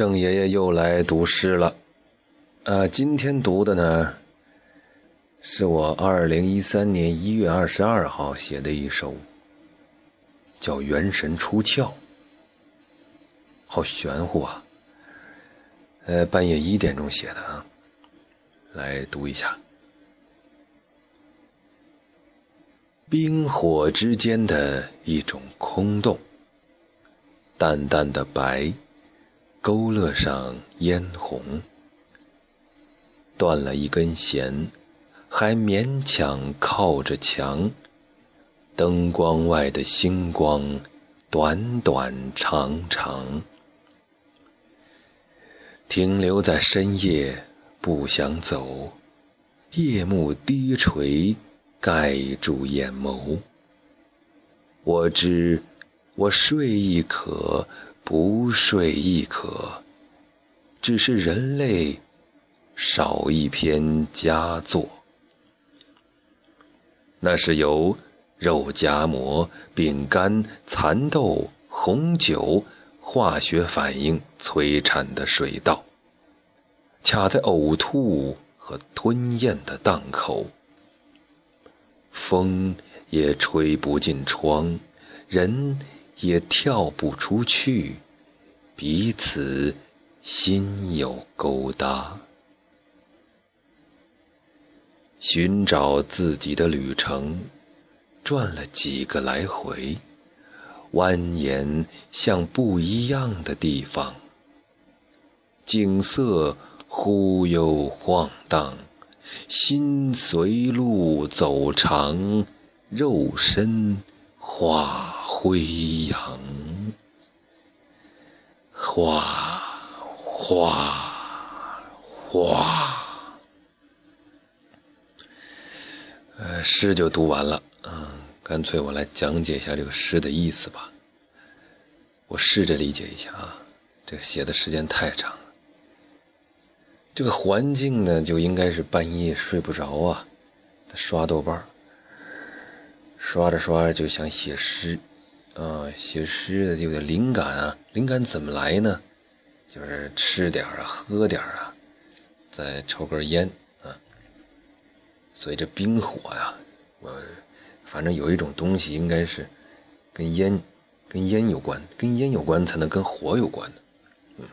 郑爷爷又来读诗了，呃，今天读的呢，是我二零一三年一月二十二号写的一首，叫《元神出窍》，好玄乎啊！呃，半夜一点钟写的啊，来读一下：冰火之间的一种空洞，淡淡的白。勾勒上嫣红，断了一根弦，还勉强靠着墙。灯光外的星光，短短长长，停留在深夜，不想走。夜幕低垂，盖住眼眸。我知，我睡亦可。不睡亦可，只是人类少一篇佳作。那是由肉夹馍、饼干、蚕豆、红酒化学反应摧产的水稻，卡在呕吐和吞咽的档口。风也吹不进窗，人。也跳不出去，彼此心有勾搭。寻找自己的旅程，转了几个来回，蜿蜒向不一样的地方。景色忽悠晃荡，心随路走长，肉身化。辉阳，哗哗哗，呃，诗就读完了。嗯，干脆我来讲解一下这个诗的意思吧。我试着理解一下啊，这个写的时间太长了。这个环境呢，就应该是半夜睡不着啊，刷豆瓣儿刷着刷着就想写诗。啊，写诗的有点灵感啊！灵感怎么来呢？就是吃点啊，喝点啊，再抽根烟啊。所以这冰火呀，我反正有一种东西应该是跟烟、跟烟有关，跟烟有关才能跟火有关。嗯，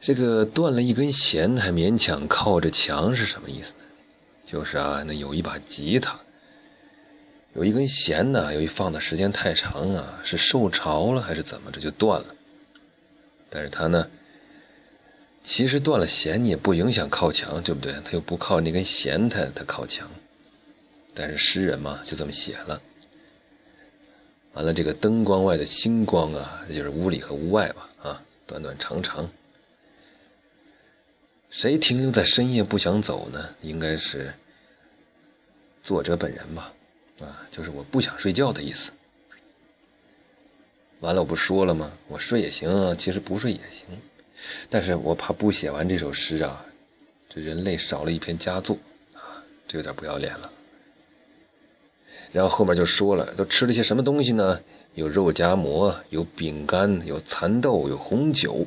这个断了一根弦还勉强靠着墙是什么意思呢？就是啊，那有一把吉他。有一根弦呢，由于放的时间太长啊，是受潮了还是怎么着就断了。但是它呢，其实断了弦你也不影响靠墙，对不对？它又不靠那根弦，它它靠墙。但是诗人嘛，就这么写了。完了，这个灯光外的星光啊，就是屋里和屋外吧，啊，短短长长。谁停留在深夜不想走呢？应该是作者本人吧。啊，就是我不想睡觉的意思。完了，我不说了吗？我睡也行，其实不睡也行，但是我怕不写完这首诗啊，这人类少了一篇佳作啊，这有点不要脸了。然后后面就说了，都吃了些什么东西呢？有肉夹馍，有饼干，有蚕豆，有红酒。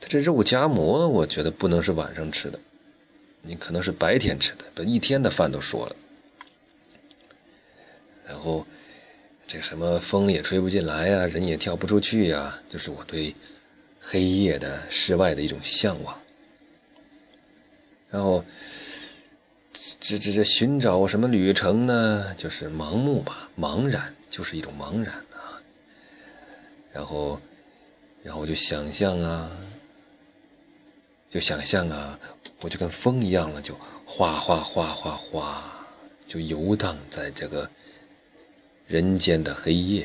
他这肉夹馍，我觉得不能是晚上吃的，你可能是白天吃的，把一天的饭都说了。然后，这什么风也吹不进来呀，人也跳不出去呀，就是我对黑夜的室外的一种向往。然后，这这这寻找什么旅程呢？就是盲目吧，茫然，就是一种茫然啊。然后，然后我就想象啊，就想象啊，我就跟风一样了，就哗哗哗哗哗，就游荡在这个。人间的黑夜，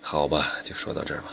好吧，就说到这儿吧。